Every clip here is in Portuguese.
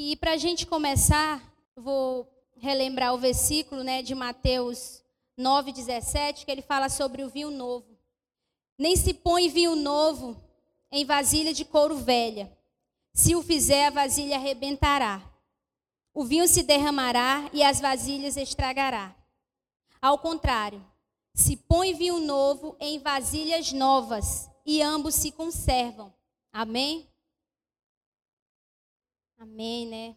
E para a gente começar, vou relembrar o versículo né, de Mateus 9,17, que ele fala sobre o vinho novo. Nem se põe vinho novo em vasilha de couro velha. Se o fizer, a vasilha arrebentará. O vinho se derramará e as vasilhas estragará. Ao contrário, se põe vinho novo em vasilhas novas e ambos se conservam. Amém? Amém, né?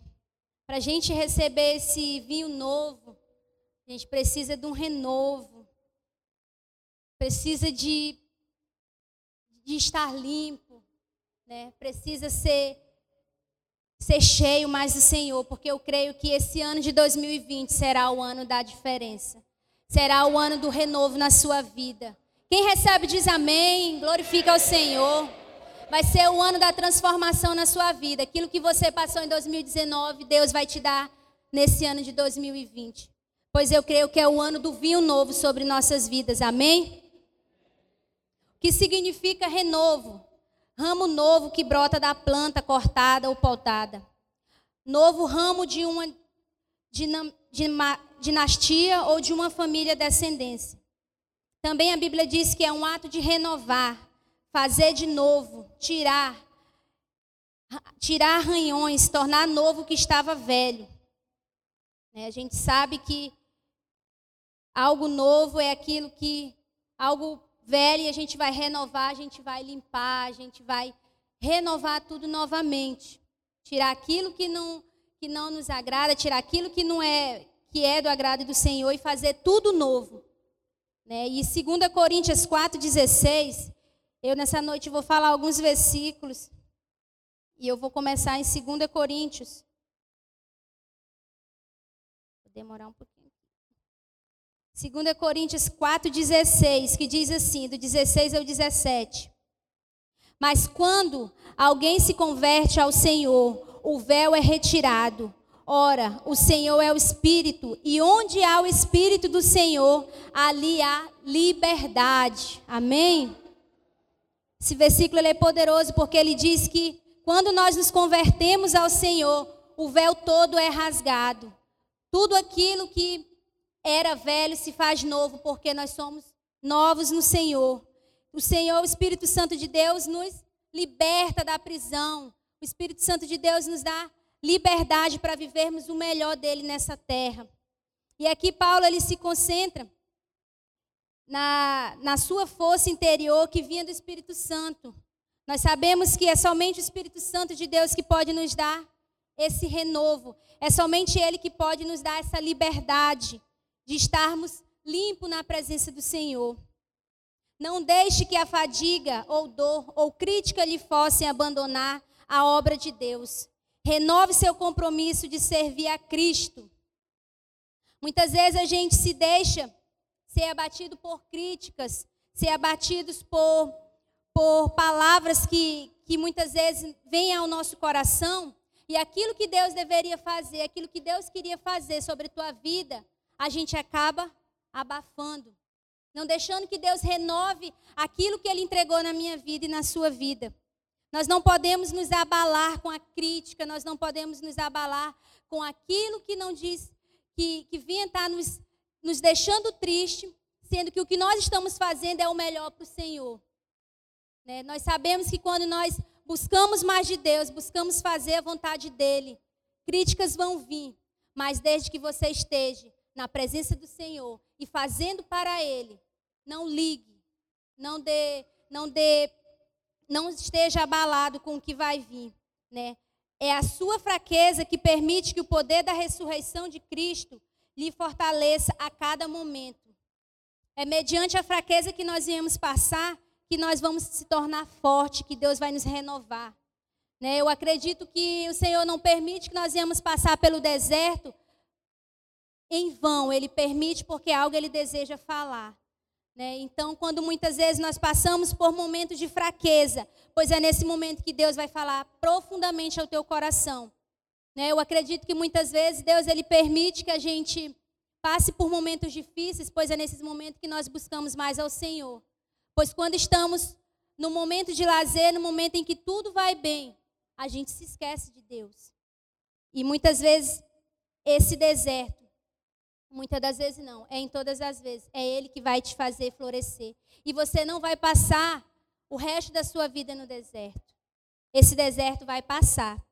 Para a gente receber esse vinho novo, a gente precisa de um renovo. Precisa de, de estar limpo, né? Precisa ser ser cheio mais do Senhor, porque eu creio que esse ano de 2020 será o ano da diferença. Será o ano do renovo na sua vida. Quem recebe diz amém, glorifica ao Senhor. Vai ser o ano da transformação na sua vida. Aquilo que você passou em 2019, Deus vai te dar nesse ano de 2020. Pois eu creio que é o ano do vinho novo sobre nossas vidas. Amém? O que significa renovo? ramo novo que brota da planta cortada ou podada. Novo ramo de uma, de uma dinastia ou de uma família descendência. Também a Bíblia diz que é um ato de renovar, fazer de novo, tirar, tirar arranhões, tornar novo o que estava velho. Né, a gente sabe que algo novo é aquilo que algo velha e a gente vai renovar, a gente vai limpar, a gente vai renovar tudo novamente. Tirar aquilo que não, que não nos agrada, tirar aquilo que não é que é do agrado do Senhor e fazer tudo novo. Né? E 2 Coríntios 4,16, eu nessa noite vou falar alguns versículos. E eu vou começar em 2 Coríntios. Vou demorar um pouquinho. 2 Coríntios 4,16, que diz assim, do 16 ao 17. Mas quando alguém se converte ao Senhor, o véu é retirado. Ora, o Senhor é o Espírito, e onde há o Espírito do Senhor, ali há liberdade. Amém? Esse versículo é poderoso porque ele diz que quando nós nos convertemos ao Senhor, o véu todo é rasgado. Tudo aquilo que era velho se faz novo, porque nós somos novos no Senhor. O Senhor, o Espírito Santo de Deus, nos liberta da prisão. O Espírito Santo de Deus nos dá liberdade para vivermos o melhor dele nessa terra. E aqui Paulo ele se concentra na, na sua força interior que vinha do Espírito Santo. Nós sabemos que é somente o Espírito Santo de Deus que pode nos dar esse renovo. É somente Ele que pode nos dar essa liberdade de estarmos limpos na presença do Senhor. Não deixe que a fadiga ou dor ou crítica lhe fossem abandonar a obra de Deus. Renove seu compromisso de servir a Cristo. Muitas vezes a gente se deixa ser abatido por críticas, ser abatidos por, por palavras que, que muitas vezes vêm ao nosso coração. E aquilo que Deus deveria fazer, aquilo que Deus queria fazer sobre a tua vida, a gente acaba abafando, não deixando que Deus renove aquilo que Ele entregou na minha vida e na sua vida. Nós não podemos nos abalar com a crítica, nós não podemos nos abalar com aquilo que não diz, que, que vinha estar nos, nos deixando triste, sendo que o que nós estamos fazendo é o melhor para o Senhor. Né? Nós sabemos que quando nós buscamos mais de Deus, buscamos fazer a vontade dEle, críticas vão vir, mas desde que você esteja na presença do Senhor e fazendo para Ele, não ligue, não dê, não dê, não esteja abalado com o que vai vir, né? É a sua fraqueza que permite que o poder da ressurreição de Cristo lhe fortaleça a cada momento. É mediante a fraqueza que nós viemos passar que nós vamos se tornar forte, que Deus vai nos renovar. Né? Eu acredito que o Senhor não permite que nós viemos passar pelo deserto em vão, ele permite porque é algo ele deseja falar. Né? Então, quando muitas vezes nós passamos por momentos de fraqueza, pois é nesse momento que Deus vai falar profundamente ao teu coração. Né? Eu acredito que muitas vezes Deus ele permite que a gente passe por momentos difíceis, pois é nesses momentos que nós buscamos mais ao Senhor. Pois quando estamos no momento de lazer, no momento em que tudo vai bem, a gente se esquece de Deus. E muitas vezes esse deserto, muitas das vezes não, é em todas as vezes, é ele que vai te fazer florescer. E você não vai passar o resto da sua vida no deserto. Esse deserto vai passar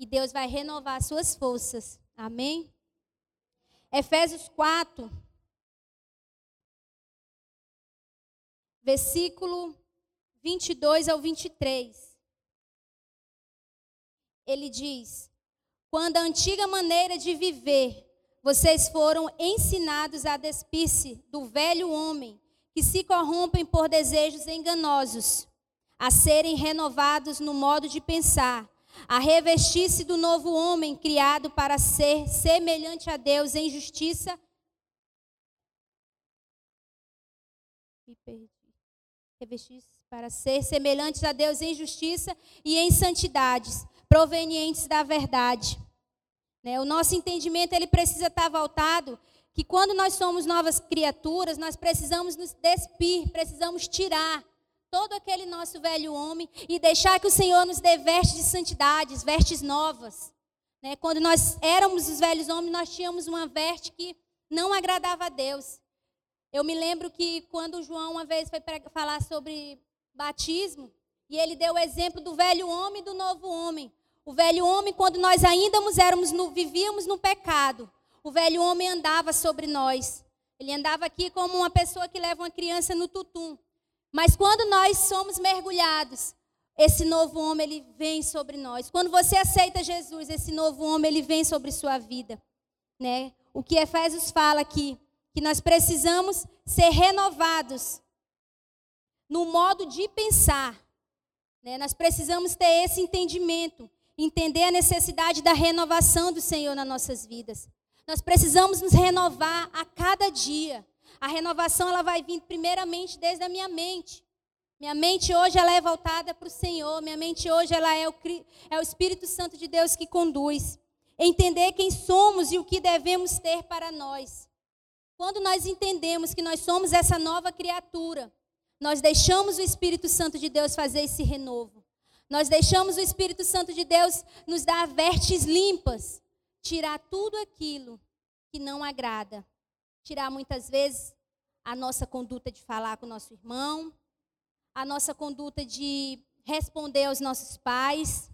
e Deus vai renovar suas forças. Amém? Efésios 4, versículo 22 ao 23. Ele diz: Quando a antiga maneira de viver, vocês foram ensinados a despir-se do velho homem, que se corrompem por desejos enganosos, a serem renovados no modo de pensar, a revestir-se do novo homem criado para ser semelhante a Deus em justiça. Me perdi revestir para ser semelhantes a Deus em justiça e em santidades, provenientes da verdade. Né? O nosso entendimento ele precisa estar voltado que quando nós somos novas criaturas, nós precisamos nos despir, precisamos tirar todo aquele nosso velho homem e deixar que o Senhor nos dê vestes de santidades, vestes novas. Né? Quando nós éramos os velhos homens, nós tínhamos uma veste que não agradava a Deus. Eu me lembro que quando João uma vez foi falar sobre batismo, e ele deu o exemplo do velho homem e do novo homem. O velho homem, quando nós ainda éramos no, vivíamos no pecado, o velho homem andava sobre nós. Ele andava aqui como uma pessoa que leva uma criança no tutum. Mas quando nós somos mergulhados, esse novo homem ele vem sobre nós. Quando você aceita Jesus, esse novo homem ele vem sobre sua vida, né? O que Efésios fala aqui, que nós precisamos ser renovados no modo de pensar. Né? Nós precisamos ter esse entendimento, entender a necessidade da renovação do Senhor nas nossas vidas. Nós precisamos nos renovar a cada dia. A renovação ela vai vir primeiramente desde a minha mente. Minha mente hoje ela é voltada para o Senhor. Minha mente hoje ela é o, é o Espírito Santo de Deus que conduz. Entender quem somos e o que devemos ter para nós. Quando nós entendemos que nós somos essa nova criatura, nós deixamos o Espírito Santo de Deus fazer esse renovo. Nós deixamos o Espírito Santo de Deus nos dar vertes limpas, tirar tudo aquilo que não agrada. Tirar muitas vezes a nossa conduta de falar com o nosso irmão, a nossa conduta de responder aos nossos pais,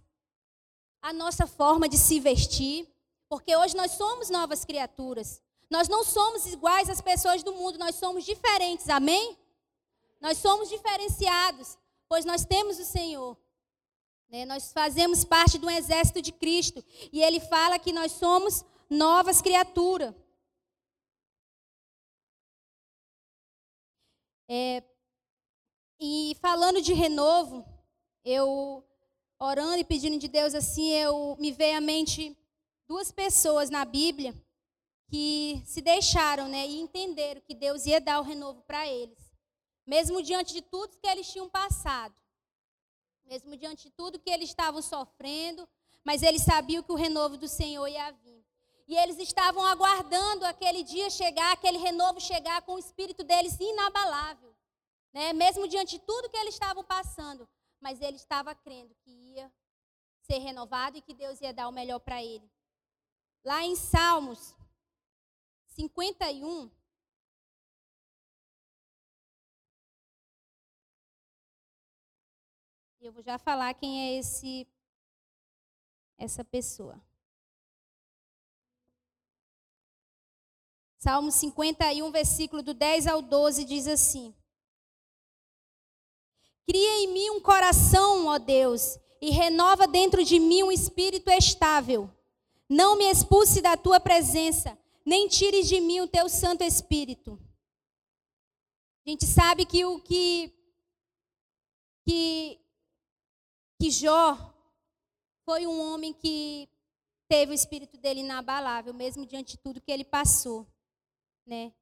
a nossa forma de se vestir, porque hoje nós somos novas criaturas. Nós não somos iguais às pessoas do mundo, nós somos diferentes, amém? Nós somos diferenciados, pois nós temos o Senhor. Né? Nós fazemos parte do exército de Cristo. E Ele fala que nós somos novas criaturas. É, e falando de renovo, eu orando e pedindo de Deus assim, eu me veio à mente duas pessoas na Bíblia que se deixaram, né, e entenderam que Deus ia dar o renovo para eles, mesmo diante de tudo que eles tinham passado, mesmo diante de tudo que eles estavam sofrendo, mas eles sabiam que o renovo do Senhor ia vir. E eles estavam aguardando aquele dia chegar, aquele renovo chegar com o espírito deles inabalável, né? Mesmo diante de tudo que eles estavam passando, mas ele estava crendo que ia ser renovado e que Deus ia dar o melhor para ele. Lá em Salmos 51. Eu vou já falar quem é esse essa pessoa. Salmo 51, versículo do 10 ao 12 diz assim: Cria em mim um coração, ó Deus, e renova dentro de mim um espírito estável. Não me expulse da tua presença nem tires de mim o teu Santo Espírito. A gente sabe que o que que que Jó foi um homem que teve o espírito dele inabalável, mesmo diante de tudo que ele passou, né?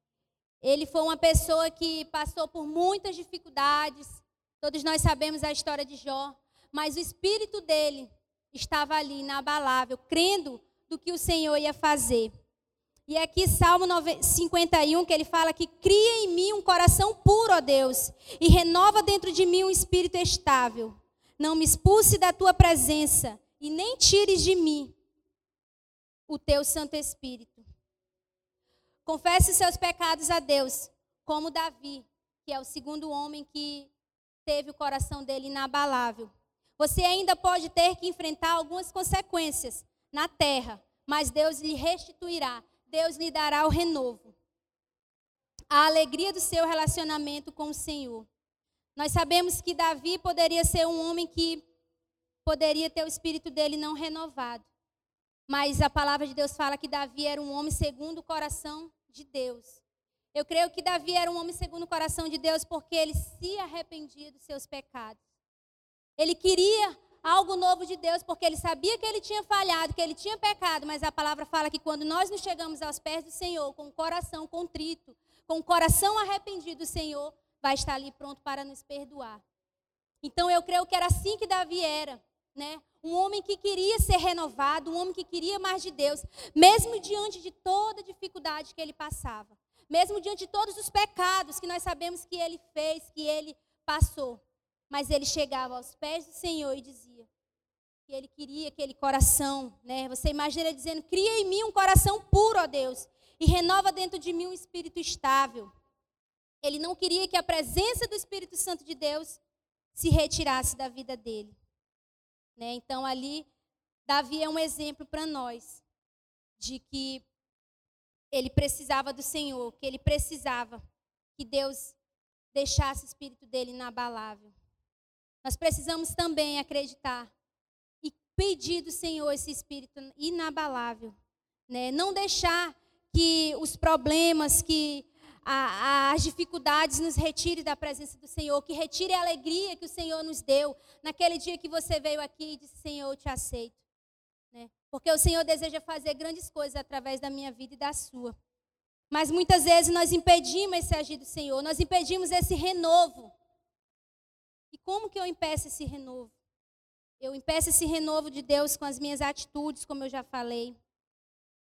Ele foi uma pessoa que passou por muitas dificuldades. Todos nós sabemos a história de Jó, mas o espírito dele estava ali inabalável, crendo do que o Senhor ia fazer. E aqui, Salmo 51, que ele fala que cria em mim um coração puro, ó Deus, e renova dentro de mim um espírito estável. Não me expulse da tua presença e nem tires de mim o teu Santo Espírito. Confesse seus pecados a Deus, como Davi, que é o segundo homem que teve o coração dele inabalável. Você ainda pode ter que enfrentar algumas consequências na terra, mas Deus lhe restituirá, Deus lhe dará o renovo. A alegria do seu relacionamento com o Senhor. Nós sabemos que Davi poderia ser um homem que poderia ter o espírito dele não renovado. Mas a palavra de Deus fala que Davi era um homem segundo o coração de Deus. Eu creio que Davi era um homem segundo o coração de Deus porque ele se arrependia dos seus pecados. Ele queria algo novo de Deus porque ele sabia que ele tinha falhado, que ele tinha pecado, mas a palavra fala que quando nós nos chegamos aos pés do Senhor com o coração contrito, com o coração arrependido, o Senhor vai estar ali pronto para nos perdoar. Então eu creio que era assim que Davi era né? Um homem que queria ser renovado, um homem que queria mais de Deus, mesmo diante de toda dificuldade que ele passava, mesmo diante de todos os pecados que nós sabemos que ele fez, que ele passou. Mas ele chegava aos pés do Senhor e dizia que ele queria aquele coração, né? Você imagina ele dizendo: "Cria em mim um coração puro, ó Deus, e renova dentro de mim um espírito estável". Ele não queria que a presença do Espírito Santo de Deus se retirasse da vida dele. Né? Então, ali, Davi é um exemplo para nós de que ele precisava do Senhor, que ele precisava que Deus deixasse o espírito dele inabalável. Nós precisamos também acreditar e pedir do Senhor esse espírito inabalável. Né? Não deixar que os problemas, que a, as dificuldades nos retire da presença do Senhor, que retire a alegria que o Senhor nos deu naquele dia que você veio aqui e disse: Senhor, eu te aceito. Né? Porque o Senhor deseja fazer grandes coisas através da minha vida e da sua. Mas muitas vezes nós impedimos esse agir do Senhor, nós impedimos esse renovo. E como que eu impeço esse renovo? Eu impeço esse renovo de Deus com as minhas atitudes, como eu já falei.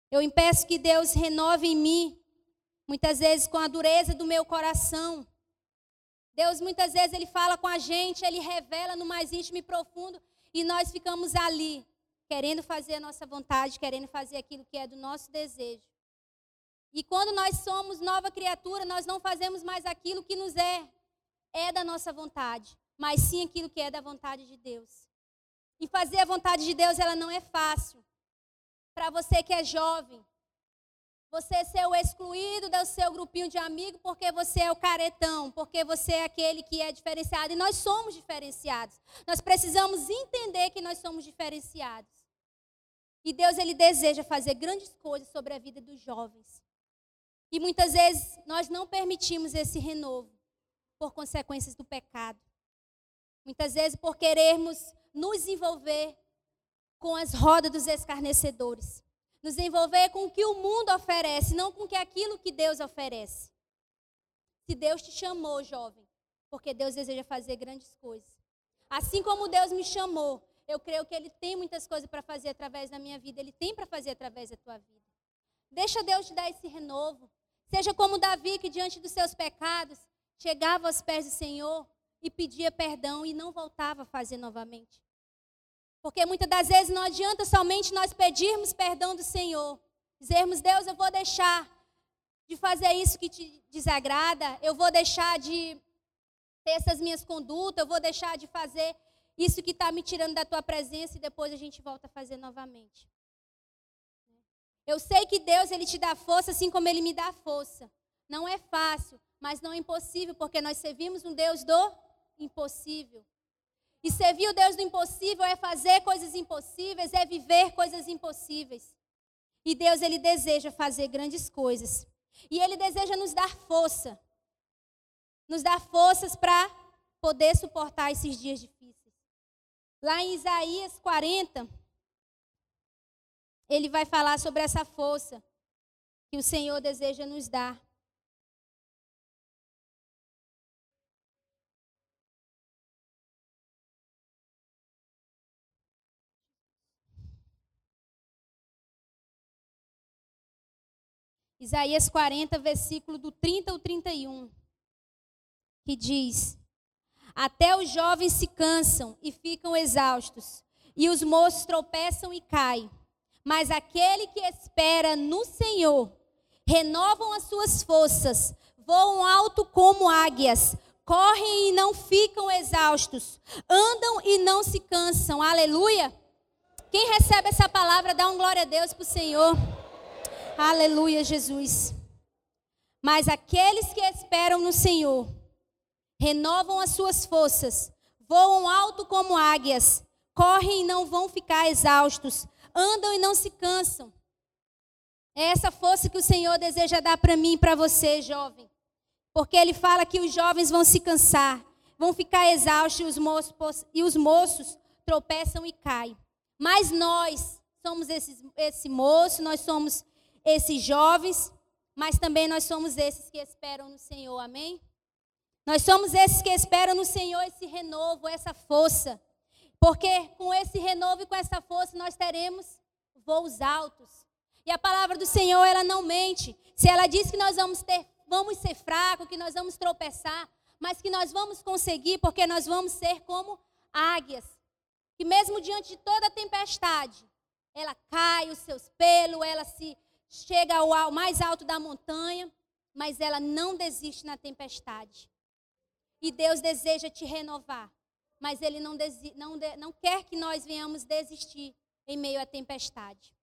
Eu impeço que Deus renove em mim Muitas vezes com a dureza do meu coração. Deus muitas vezes ele fala com a gente, ele revela no mais íntimo e profundo e nós ficamos ali, querendo fazer a nossa vontade, querendo fazer aquilo que é do nosso desejo. E quando nós somos nova criatura, nós não fazemos mais aquilo que nos é é da nossa vontade, mas sim aquilo que é da vontade de Deus. E fazer a vontade de Deus, ela não é fácil. Para você que é jovem, você ser o excluído do seu grupinho de amigos porque você é o caretão, porque você é aquele que é diferenciado. E nós somos diferenciados. Nós precisamos entender que nós somos diferenciados. E Deus, Ele deseja fazer grandes coisas sobre a vida dos jovens. E muitas vezes nós não permitimos esse renovo por consequências do pecado. Muitas vezes por querermos nos envolver com as rodas dos escarnecedores nos envolver com o que o mundo oferece, não com que aquilo que Deus oferece. Se Deus te chamou, jovem, porque Deus deseja fazer grandes coisas. Assim como Deus me chamou, eu creio que Ele tem muitas coisas para fazer através da minha vida, Ele tem para fazer através da tua vida. Deixa Deus te dar esse renovo. Seja como Davi, que diante dos seus pecados, chegava aos pés do Senhor e pedia perdão e não voltava a fazer novamente. Porque muitas das vezes não adianta somente nós pedirmos perdão do Senhor, dizermos, Deus, eu vou deixar de fazer isso que te desagrada, eu vou deixar de ter essas minhas condutas, eu vou deixar de fazer isso que está me tirando da tua presença e depois a gente volta a fazer novamente. Eu sei que Deus ele te dá força assim como ele me dá força. Não é fácil, mas não é impossível, porque nós servimos um Deus do impossível. E servir o Deus do impossível é fazer coisas impossíveis, é viver coisas impossíveis. E Deus, Ele deseja fazer grandes coisas. E Ele deseja nos dar força. Nos dar forças para poder suportar esses dias difíceis. Lá em Isaías 40, ele vai falar sobre essa força que o Senhor deseja nos dar. Isaías 40, versículo do 30 ao 31, que diz: Até os jovens se cansam e ficam exaustos, e os moços tropeçam e caem. Mas aquele que espera no Senhor, renovam as suas forças, voam alto como águias, correm e não ficam exaustos, andam e não se cansam. Aleluia! Quem recebe essa palavra, dá um glória a Deus para o Senhor. Aleluia, Jesus. Mas aqueles que esperam no Senhor, renovam as suas forças, voam alto como águias, correm e não vão ficar exaustos, andam e não se cansam. É essa força que o Senhor deseja dar para mim e para você, jovem. Porque Ele fala que os jovens vão se cansar, vão ficar exaustos e os moços, e os moços tropeçam e caem. Mas nós somos esses, esse moço, nós somos esses jovens, mas também nós somos esses que esperam no Senhor, amém? Nós somos esses que esperam no Senhor esse renovo, essa força. Porque com esse renovo e com essa força nós teremos voos altos. E a palavra do Senhor, ela não mente. Se ela diz que nós vamos ter, vamos ser fracos, que nós vamos tropeçar, mas que nós vamos conseguir, porque nós vamos ser como águias. Que mesmo diante de toda a tempestade, ela cai os seus pelos, ela se chega ao mais alto da montanha, mas ela não desiste na tempestade. E Deus deseja te renovar. Mas Ele não, desi, não, não quer que nós venhamos desistir em meio à tempestade.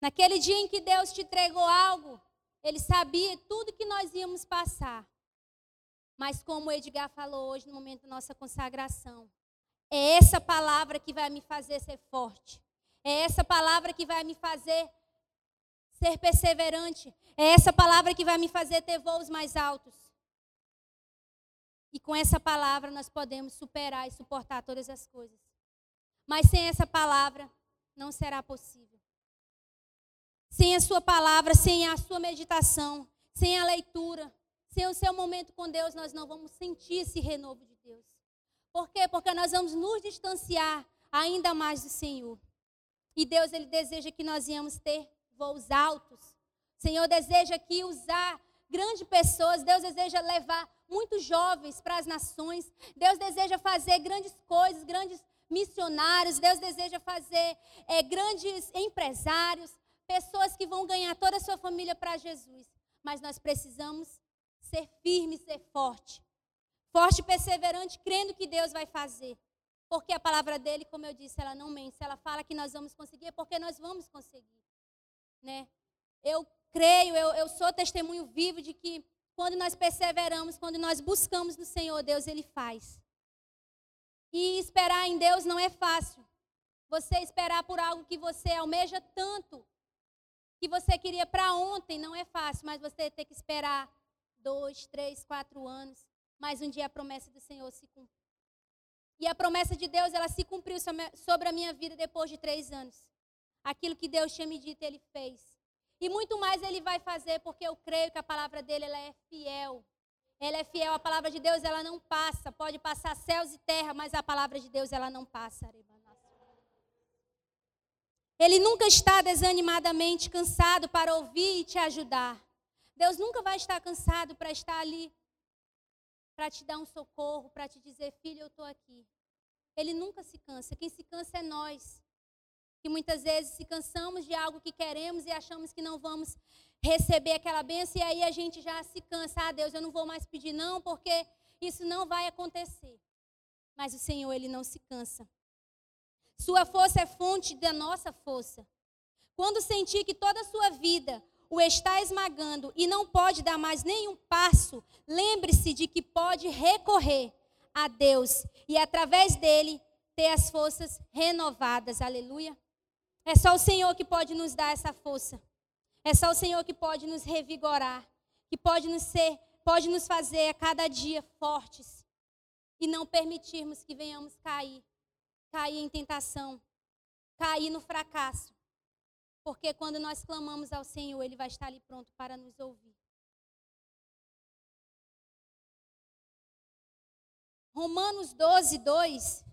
Naquele dia em que Deus te entregou algo, Ele sabia tudo que nós íamos passar. Mas como o Edgar falou hoje no momento da nossa consagração, é essa palavra que vai me fazer ser forte. É essa palavra que vai me fazer ser perseverante. É essa palavra que vai me fazer ter voos mais altos. E com essa palavra nós podemos superar e suportar todas as coisas. Mas sem essa palavra não será possível. Sem a sua palavra, sem a sua meditação, sem a leitura, sem o seu momento com Deus, nós não vamos sentir esse renovo de Deus. Por quê? Porque nós vamos nos distanciar ainda mais do Senhor. E Deus, Ele deseja que nós venhamos ter voos altos. O Senhor deseja que usar grandes pessoas, Deus deseja levar muitos jovens para as nações. Deus deseja fazer grandes coisas, grandes missionários. Deus deseja fazer é, grandes empresários, pessoas que vão ganhar toda a sua família para Jesus. Mas nós precisamos ser firmes, ser forte. Forte e perseverante, crendo que Deus vai fazer. Porque a palavra dele, como eu disse, ela não mente. Ela fala que nós vamos conseguir, é porque nós vamos conseguir. Né? Eu creio, eu, eu sou testemunho vivo de que quando nós perseveramos, quando nós buscamos no Senhor, Deus ele faz. E esperar em Deus não é fácil. Você esperar por algo que você almeja tanto, que você queria para ontem, não é fácil, mas você ter que esperar dois, três, quatro anos. Mas um dia a promessa do Senhor se cumpriu. E a promessa de Deus, ela se cumpriu sobre a minha vida depois de três anos. Aquilo que Deus tinha me dito, Ele fez. E muito mais ele vai fazer, porque eu creio que a palavra dele ela é fiel. Ela é fiel, a palavra de Deus ela não passa. Pode passar céus e terra, mas a palavra de Deus ela não passa. Ele nunca está desanimadamente cansado para ouvir e te ajudar. Deus nunca vai estar cansado para estar ali, para te dar um socorro, para te dizer, filho, eu estou aqui. Ele nunca se cansa. Quem se cansa é nós que muitas vezes se cansamos de algo que queremos e achamos que não vamos receber aquela bênção, e aí a gente já se cansa. Ah, Deus, eu não vou mais pedir, não, porque isso não vai acontecer. Mas o Senhor, Ele não se cansa. Sua força é fonte da nossa força. Quando sentir que toda a sua vida o está esmagando e não pode dar mais nenhum passo, lembre-se de que pode recorrer a Deus e através dele ter as forças renovadas. Aleluia. É só o Senhor que pode nos dar essa força. É só o Senhor que pode nos revigorar, que pode nos ser, pode nos fazer a cada dia fortes e não permitirmos que venhamos cair, cair em tentação, cair no fracasso. Porque quando nós clamamos ao Senhor, ele vai estar ali pronto para nos ouvir. Romanos 12, 2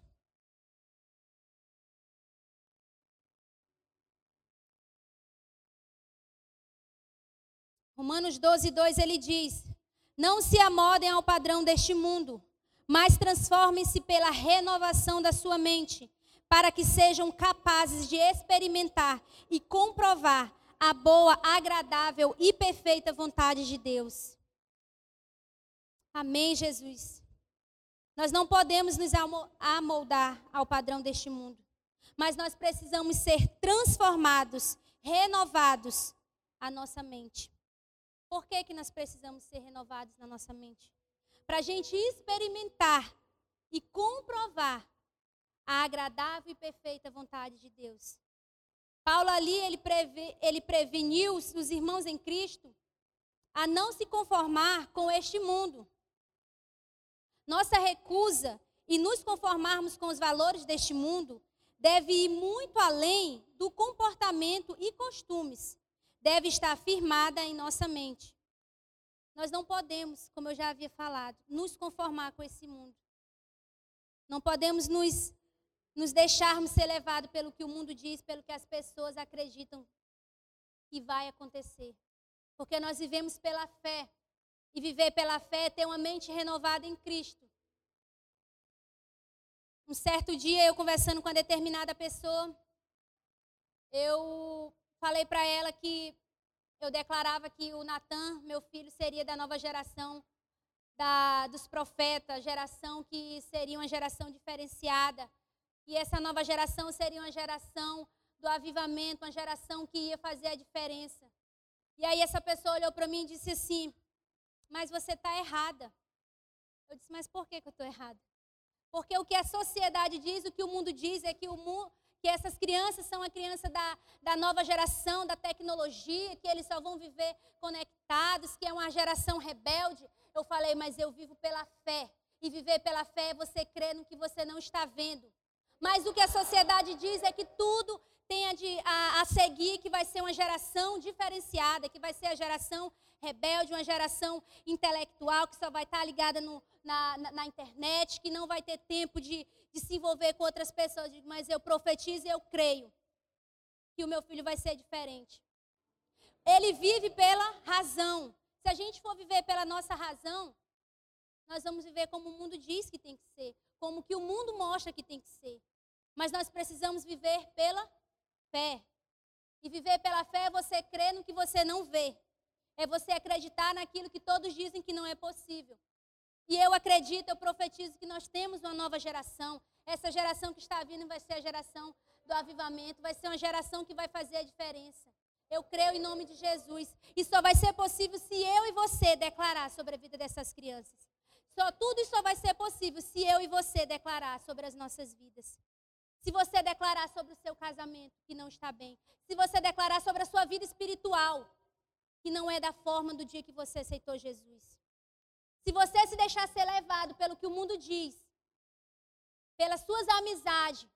Romanos 12, 2 ele diz: Não se amodem ao padrão deste mundo, mas transformem-se pela renovação da sua mente, para que sejam capazes de experimentar e comprovar a boa, agradável e perfeita vontade de Deus. Amém, Jesus. Nós não podemos nos amoldar ao padrão deste mundo, mas nós precisamos ser transformados, renovados a nossa mente. Por que, que nós precisamos ser renovados na nossa mente? Para a gente experimentar e comprovar a agradável e perfeita vontade de Deus. Paulo ali, ele, preve, ele preveniu os irmãos em Cristo a não se conformar com este mundo. Nossa recusa e nos conformarmos com os valores deste mundo deve ir muito além do comportamento e costumes. Deve estar firmada em nossa mente. Nós não podemos, como eu já havia falado, nos conformar com esse mundo. Não podemos nos nos deixarmos ser levados pelo que o mundo diz, pelo que as pessoas acreditam que vai acontecer. Porque nós vivemos pela fé. E viver pela fé é ter uma mente renovada em Cristo. Um certo dia, eu conversando com uma determinada pessoa, eu falei para ela que eu declarava que o Natan, meu filho, seria da nova geração da, dos profetas, geração que seria uma geração diferenciada, e essa nova geração seria uma geração do avivamento, uma geração que ia fazer a diferença. E aí essa pessoa olhou para mim e disse assim: Mas você está errada. Eu disse: Mas por que, que eu estou errada? Porque o que a sociedade diz, o que o mundo diz é que, o mu que essas crianças são a criança da, da nova geração, da tecnologia, que eles só vão viver conectados, que é uma geração rebelde. Eu falei, mas eu vivo pela fé. E viver pela fé é você crer no que você não está vendo. Mas o que a sociedade diz é que tudo tem a, de, a, a seguir, que vai ser uma geração diferenciada, que vai ser a geração rebelde, uma geração intelectual que só vai estar ligada no, na, na, na, internet, que não vai ter tempo de, de se envolver com outras pessoas. Mas eu profetizo e eu creio que o meu filho vai ser diferente. Ele vive pela razão. Se a gente for viver pela nossa razão, nós vamos viver como o mundo diz que tem que ser, como que o mundo mostra que tem que ser. Mas nós precisamos viver pela fé. E viver pela fé é você crer no que você não vê. É você acreditar naquilo que todos dizem que não é possível. E eu acredito, eu profetizo que nós temos uma nova geração. Essa geração que está vindo vai ser a geração do avivamento, vai ser uma geração que vai fazer a diferença. Eu creio em nome de Jesus. E só vai ser possível se eu e você declarar sobre a vida dessas crianças. Só tudo isso só vai ser possível se eu e você declarar sobre as nossas vidas. Se você declarar sobre o seu casamento que não está bem, se você declarar sobre a sua vida espiritual que não é da forma do dia que você aceitou Jesus. Se você se deixar ser levado pelo que o mundo diz, pelas suas amizades,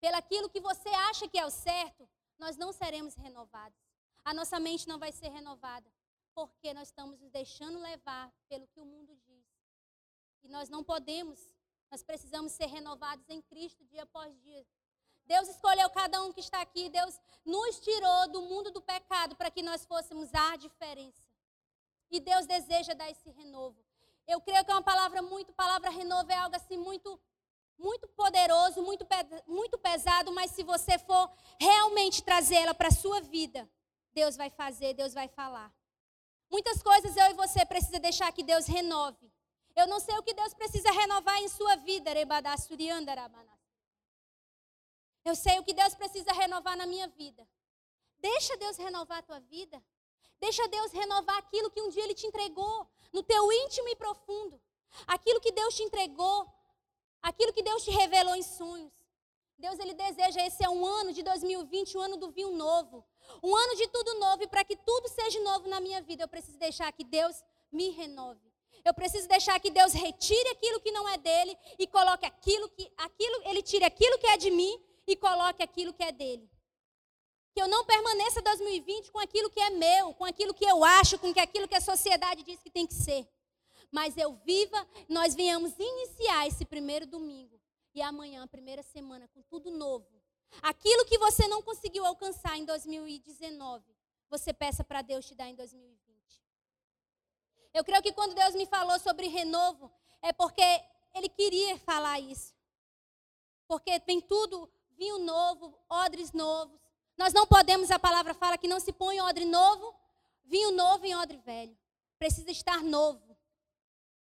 pelaquilo que você acha que é o certo, nós não seremos renovados. A nossa mente não vai ser renovada, porque nós estamos nos deixando levar pelo que o mundo diz. E nós não podemos, nós precisamos ser renovados em Cristo dia após dia. Deus escolheu cada um que está aqui. Deus nos tirou do mundo do pecado para que nós fôssemos a diferença. E Deus deseja dar esse renovo. Eu creio que é uma palavra muito, palavra renovo é algo assim muito, muito poderoso, muito, muito pesado, mas se você for realmente trazê-la para a sua vida, Deus vai fazer, Deus vai falar. Muitas coisas eu e você precisa deixar que Deus renove. Eu não sei o que Deus precisa renovar em sua vida, Rebadassuriandarabana. Eu sei o que Deus precisa renovar na minha vida. Deixa Deus renovar a tua vida. Deixa Deus renovar aquilo que um dia Ele te entregou, no teu íntimo e profundo. Aquilo que Deus te entregou, aquilo que Deus te revelou em sonhos. Deus, Ele deseja, esse é um ano de 2020, um ano do vinho novo. Um ano de tudo novo, e para que tudo seja novo na minha vida, eu preciso deixar que Deus me renove. Eu preciso deixar que Deus retire aquilo que não é dele e coloque aquilo que aquilo, ele tire aquilo que é de mim e coloque aquilo que é dele. Que eu não permaneça 2020 com aquilo que é meu, com aquilo que eu acho, com aquilo que a sociedade diz que tem que ser. Mas eu viva, nós venhamos iniciar esse primeiro domingo e amanhã, a primeira semana, com tudo novo. Aquilo que você não conseguiu alcançar em 2019, você peça para Deus te dar em 2020. Eu creio que quando Deus me falou sobre renovo, é porque Ele queria falar isso. Porque tem tudo vinho novo, odres novos. Nós não podemos, a palavra fala que não se põe odre novo, vinho novo em odre velho. Precisa estar novo.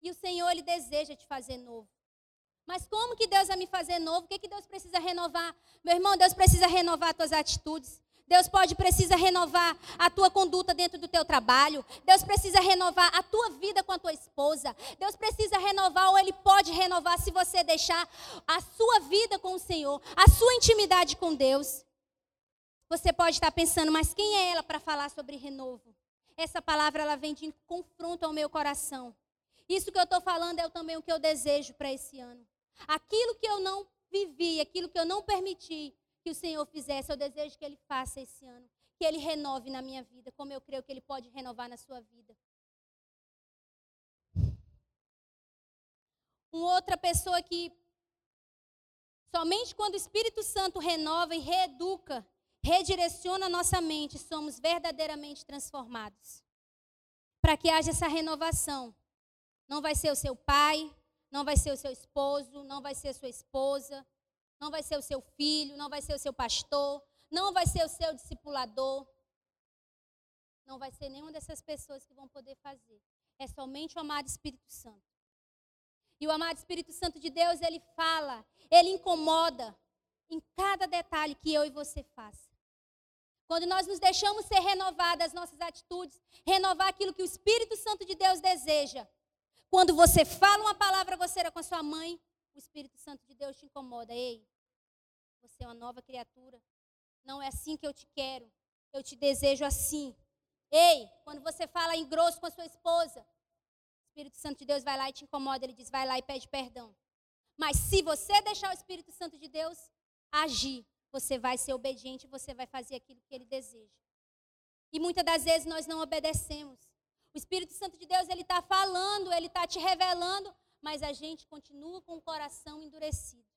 E o Senhor, Ele deseja te fazer novo. Mas como que Deus vai me fazer novo? O que, que Deus precisa renovar? Meu irmão, Deus precisa renovar as tuas atitudes. Deus pode precisa renovar a tua conduta dentro do teu trabalho. Deus precisa renovar a tua vida com a tua esposa. Deus precisa renovar ou ele pode renovar se você deixar a sua vida com o Senhor, a sua intimidade com Deus. Você pode estar pensando, mas quem é ela para falar sobre renovo? Essa palavra ela vem de confronto ao meu coração. Isso que eu estou falando é também o que eu desejo para esse ano. Aquilo que eu não vivi, aquilo que eu não permiti, que o Senhor fizesse, eu desejo que Ele faça esse ano. Que Ele renove na minha vida, como eu creio que Ele pode renovar na sua vida. Uma outra pessoa que somente quando o Espírito Santo renova e reeduca, redireciona a nossa mente, somos verdadeiramente transformados. Para que haja essa renovação. Não vai ser o seu pai, não vai ser o seu esposo, não vai ser a sua esposa, não vai ser o seu filho, não vai ser o seu pastor, não vai ser o seu discipulador. Não vai ser nenhuma dessas pessoas que vão poder fazer. É somente o amado Espírito Santo. E o amado Espírito Santo de Deus, ele fala, ele incomoda em cada detalhe que eu e você faça. Quando nós nos deixamos ser renovadas as nossas atitudes, renovar aquilo que o Espírito Santo de Deus deseja. Quando você fala uma palavra grosseira com a sua mãe, o Espírito Santo de Deus te incomoda. Ei, você é uma nova criatura. Não é assim que eu te quero. Eu te desejo assim. Ei, quando você fala em grosso com a sua esposa, o Espírito Santo de Deus vai lá e te incomoda. Ele diz: vai lá e pede perdão. Mas se você deixar o Espírito Santo de Deus agir, você vai ser obediente, você vai fazer aquilo que ele deseja. E muitas das vezes nós não obedecemos. O Espírito Santo de Deus, ele está falando, ele está te revelando, mas a gente continua com o coração endurecido.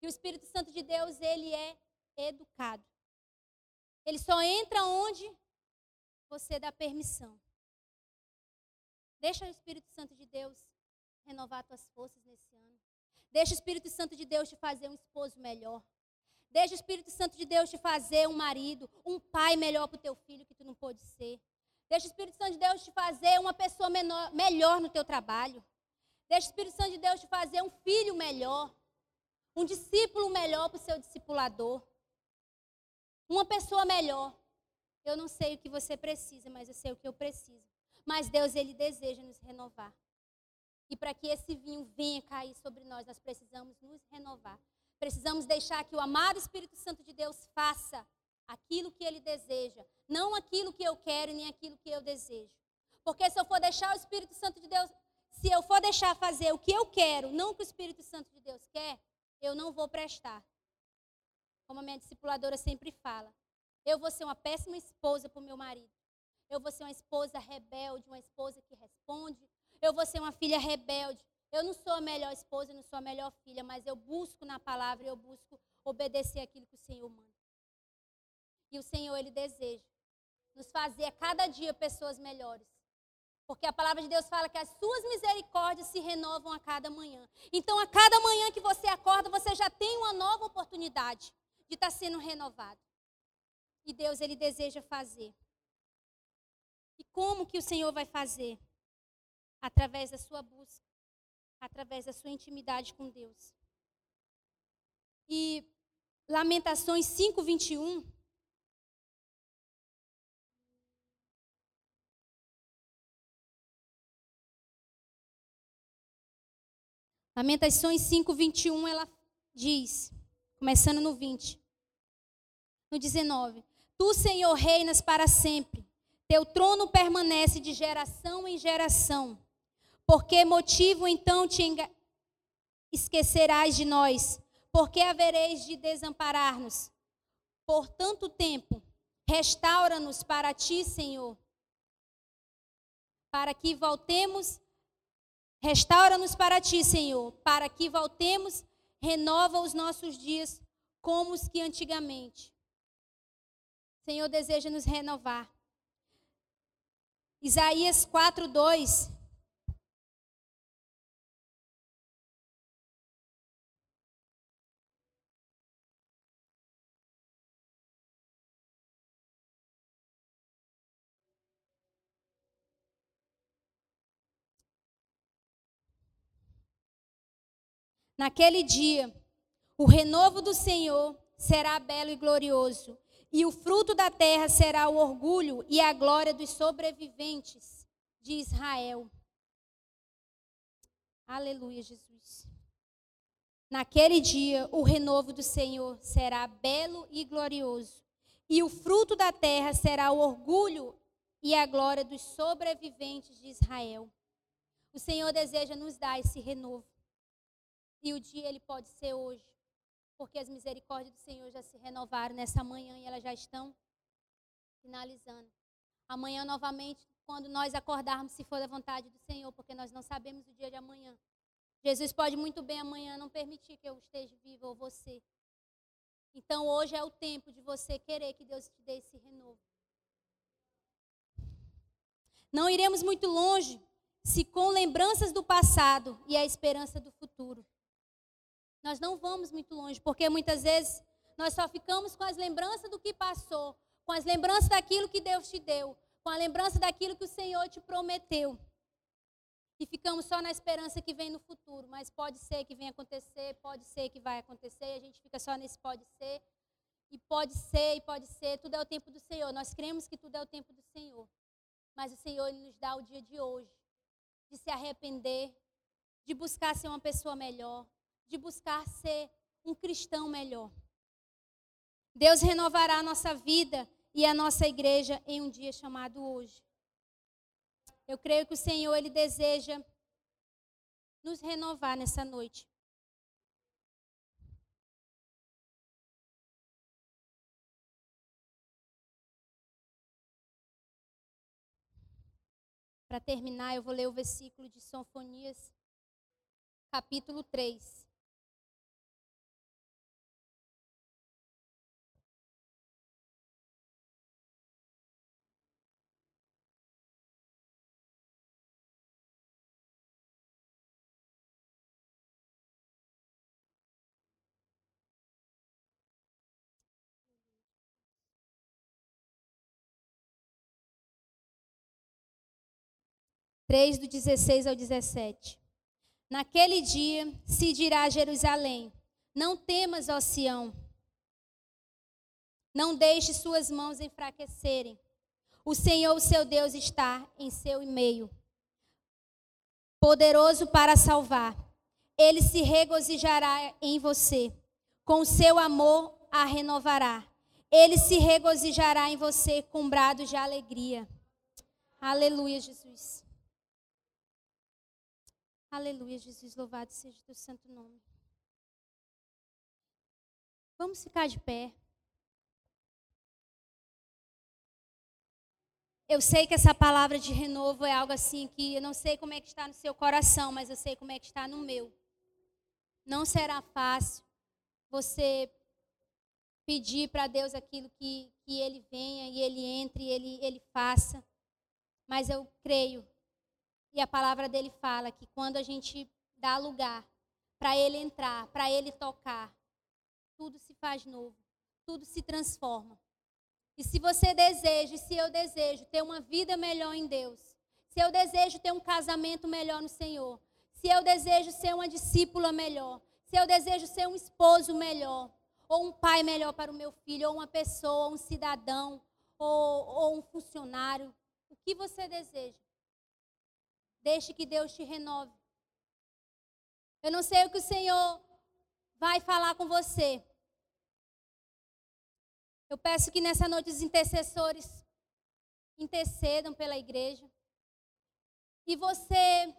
E o Espírito Santo de Deus, ele é educado. Ele só entra onde você dá permissão. Deixa o Espírito Santo de Deus renovar tuas forças nesse ano. Deixa o Espírito Santo de Deus te fazer um esposo melhor. Deixa o Espírito Santo de Deus te fazer um marido, um pai melhor para o teu filho que tu não pode ser. Deixa o Espírito Santo de Deus te fazer uma pessoa menor, melhor no teu trabalho. Deixa o Espírito Santo de Deus te fazer um filho melhor um discípulo melhor para o seu discipulador, uma pessoa melhor. Eu não sei o que você precisa, mas eu sei o que eu preciso. Mas Deus, Ele deseja nos renovar. E para que esse vinho venha cair sobre nós, nós precisamos nos renovar. Precisamos deixar que o amado Espírito Santo de Deus faça aquilo que Ele deseja, não aquilo que eu quero nem aquilo que eu desejo. Porque se eu for deixar o Espírito Santo de Deus, se eu for deixar fazer o que eu quero, não o que o Espírito Santo de Deus quer, eu não vou prestar. Como a minha discipuladora sempre fala. Eu vou ser uma péssima esposa para o meu marido. Eu vou ser uma esposa rebelde, uma esposa que responde. Eu vou ser uma filha rebelde. Eu não sou a melhor esposa, não sou a melhor filha, mas eu busco na palavra, eu busco obedecer aquilo que o Senhor manda. E o Senhor, Ele deseja nos fazer a cada dia pessoas melhores. Porque a palavra de Deus fala que as suas misericórdias se renovam a cada manhã. Então, a cada manhã que você acorda, você já tem uma nova oportunidade de estar sendo renovado. E Deus, Ele deseja fazer. E como que o Senhor vai fazer? Através da sua busca, através da sua intimidade com Deus. E Lamentações 5, 21 Lamentações 5, 21, ela diz, começando no 20, no 19: Tu, Senhor, reinas para sempre, teu trono permanece de geração em geração. Por que motivo então te esquecerás de nós? Por que havereis de desamparar-nos? Por tanto tempo, restaura-nos para ti, Senhor, para que voltemos Restaura-nos para ti, Senhor, para que voltemos, renova os nossos dias como os que antigamente. Senhor deseja nos renovar. Isaías 4, Naquele dia, o renovo do Senhor será belo e glorioso, e o fruto da terra será o orgulho e a glória dos sobreviventes de Israel. Aleluia, Jesus. Naquele dia, o renovo do Senhor será belo e glorioso, e o fruto da terra será o orgulho e a glória dos sobreviventes de Israel. O Senhor deseja nos dar esse renovo. E o dia ele pode ser hoje, porque as misericórdias do Senhor já se renovaram nessa manhã e elas já estão finalizando. Amanhã novamente, quando nós acordarmos, se for da vontade do Senhor, porque nós não sabemos o dia de amanhã. Jesus pode muito bem amanhã não permitir que eu esteja viva ou você. Então hoje é o tempo de você querer que Deus te dê esse renovo. Não iremos muito longe se com lembranças do passado e a esperança do futuro. Nós não vamos muito longe, porque muitas vezes nós só ficamos com as lembranças do que passou, com as lembranças daquilo que Deus te deu, com a lembrança daquilo que o Senhor te prometeu. E ficamos só na esperança que vem no futuro, mas pode ser que venha acontecer, pode ser que vai acontecer, e a gente fica só nesse pode ser, e pode ser, e pode ser, tudo é o tempo do Senhor. Nós cremos que tudo é o tempo do Senhor. Mas o Senhor nos dá o dia de hoje, de se arrepender, de buscar ser uma pessoa melhor, de buscar ser um cristão melhor. Deus renovará a nossa vida e a nossa igreja em um dia chamado hoje. Eu creio que o Senhor ele deseja nos renovar nessa noite. Para terminar, eu vou ler o versículo de Sonfonias, capítulo 3. Três do 16 ao 17. Naquele dia se dirá a Jerusalém: Não temas, ó Sião. Não deixe suas mãos enfraquecerem. O Senhor, o seu Deus, está em seu meio, poderoso para salvar. Ele se regozijará em você, com seu amor a renovará. Ele se regozijará em você com de alegria. Aleluia, Jesus. Aleluia, Jesus, louvado seja o teu santo nome. Vamos ficar de pé. Eu sei que essa palavra de renovo é algo assim que eu não sei como é que está no seu coração, mas eu sei como é que está no meu. Não será fácil você pedir para Deus aquilo que, que Ele venha e Ele entre e Ele, Ele faça. Mas eu creio e a palavra dele fala que quando a gente dá lugar para ele entrar, para ele tocar, tudo se faz novo, tudo se transforma. E se você deseja, se eu desejo ter uma vida melhor em Deus, se eu desejo ter um casamento melhor no Senhor, se eu desejo ser uma discípula melhor, se eu desejo ser um esposo melhor, ou um pai melhor para o meu filho, ou uma pessoa, ou um cidadão, ou, ou um funcionário, o que você deseja? Deixe que Deus te renove. Eu não sei o que o Senhor vai falar com você. Eu peço que nessa noite os intercessores intercedam pela igreja. E você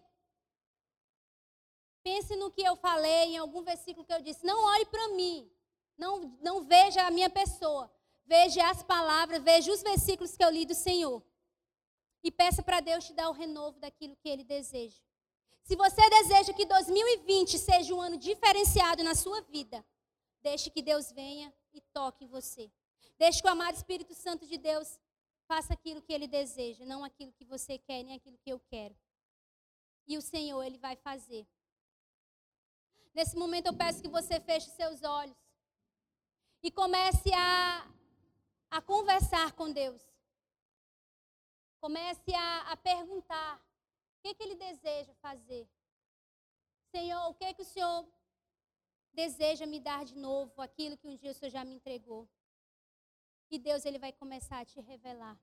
pense no que eu falei, em algum versículo que eu disse. Não olhe para mim. Não, não veja a minha pessoa. Veja as palavras, veja os versículos que eu li do Senhor e peça para Deus te dar o renovo daquilo que Ele deseja. Se você deseja que 2020 seja um ano diferenciado na sua vida, deixe que Deus venha e toque em você. Deixe que o amado Espírito Santo de Deus faça aquilo que Ele deseja, não aquilo que você quer, nem aquilo que eu quero. E o Senhor, Ele vai fazer. Nesse momento eu peço que você feche seus olhos e comece a, a conversar com Deus. Comece a, a perguntar o que, que ele deseja fazer. Senhor, o que, que o Senhor deseja me dar de novo aquilo que um dia o Senhor já me entregou. E Deus ele vai começar a te revelar.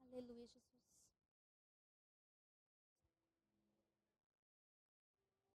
Aleluia, Jesus.